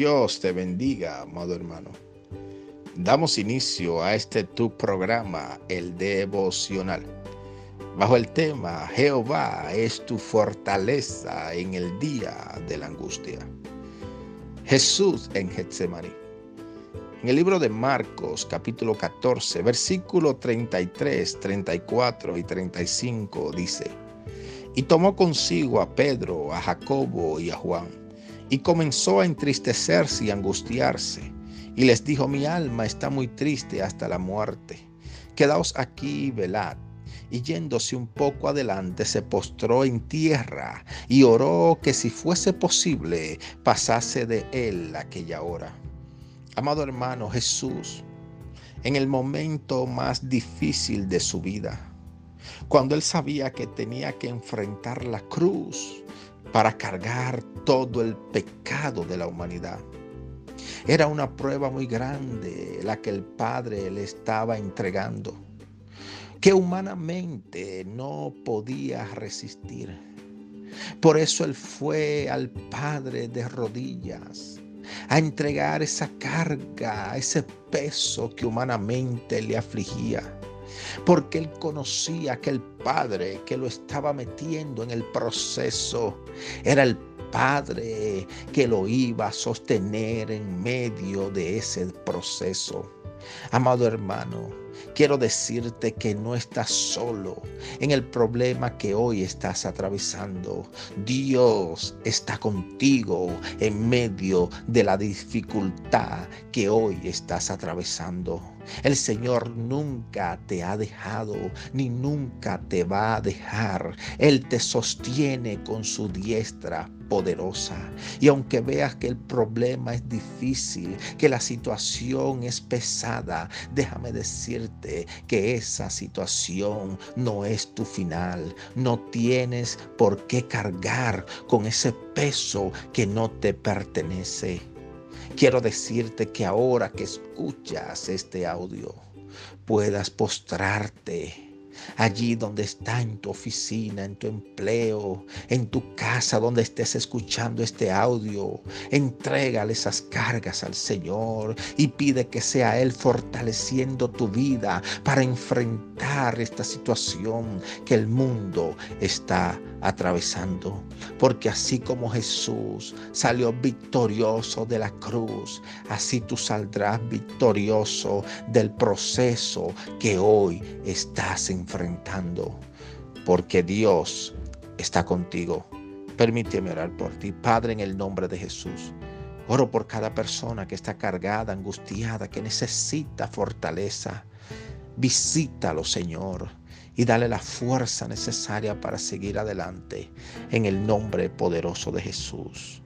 Dios te bendiga, amado hermano. Damos inicio a este tu programa, el devocional, bajo el tema Jehová es tu fortaleza en el día de la angustia. Jesús en Getsemaní. En el libro de Marcos, capítulo 14, versículo 33, 34 y 35 dice, y tomó consigo a Pedro, a Jacobo y a Juan y comenzó a entristecerse y angustiarse. Y les dijo, mi alma está muy triste hasta la muerte. Quedaos aquí y velad. Y yéndose un poco adelante, se postró en tierra y oró que si fuese posible pasase de él aquella hora. Amado hermano Jesús, en el momento más difícil de su vida, cuando él sabía que tenía que enfrentar la cruz, para cargar todo el pecado de la humanidad. Era una prueba muy grande la que el Padre le estaba entregando, que humanamente no podía resistir. Por eso él fue al Padre de rodillas a entregar esa carga, ese peso que humanamente le afligía porque él conocía que el Padre que lo estaba metiendo en el proceso era el Padre que lo iba a sostener en medio de ese proceso. Amado hermano, quiero decirte que no estás solo en el problema que hoy estás atravesando. Dios está contigo en medio de la dificultad que hoy estás atravesando. El Señor nunca te ha dejado ni nunca te va a dejar. Él te sostiene con su diestra poderosa. Y aunque veas que el problema es difícil, que la situación es pesada, déjame decirte que esa situación no es tu final. No tienes por qué cargar con ese peso que no te pertenece. Quiero decirte que ahora que escuchas este audio, puedas postrarte allí donde está en tu oficina, en tu empleo, en tu casa, donde estés escuchando este audio. Entrégale esas cargas al Señor y pide que sea Él fortaleciendo tu vida para enfrentar esta situación que el mundo está atravesando. Porque así como Jesús salió victorioso de la cruz, así tú saldrás victorioso del proceso que hoy estás enfrentando. Porque Dios está contigo. Permíteme orar por ti, Padre, en el nombre de Jesús. Oro por cada persona que está cargada, angustiada, que necesita fortaleza. Visítalo, Señor y dale la fuerza necesaria para seguir adelante en el nombre poderoso de Jesús.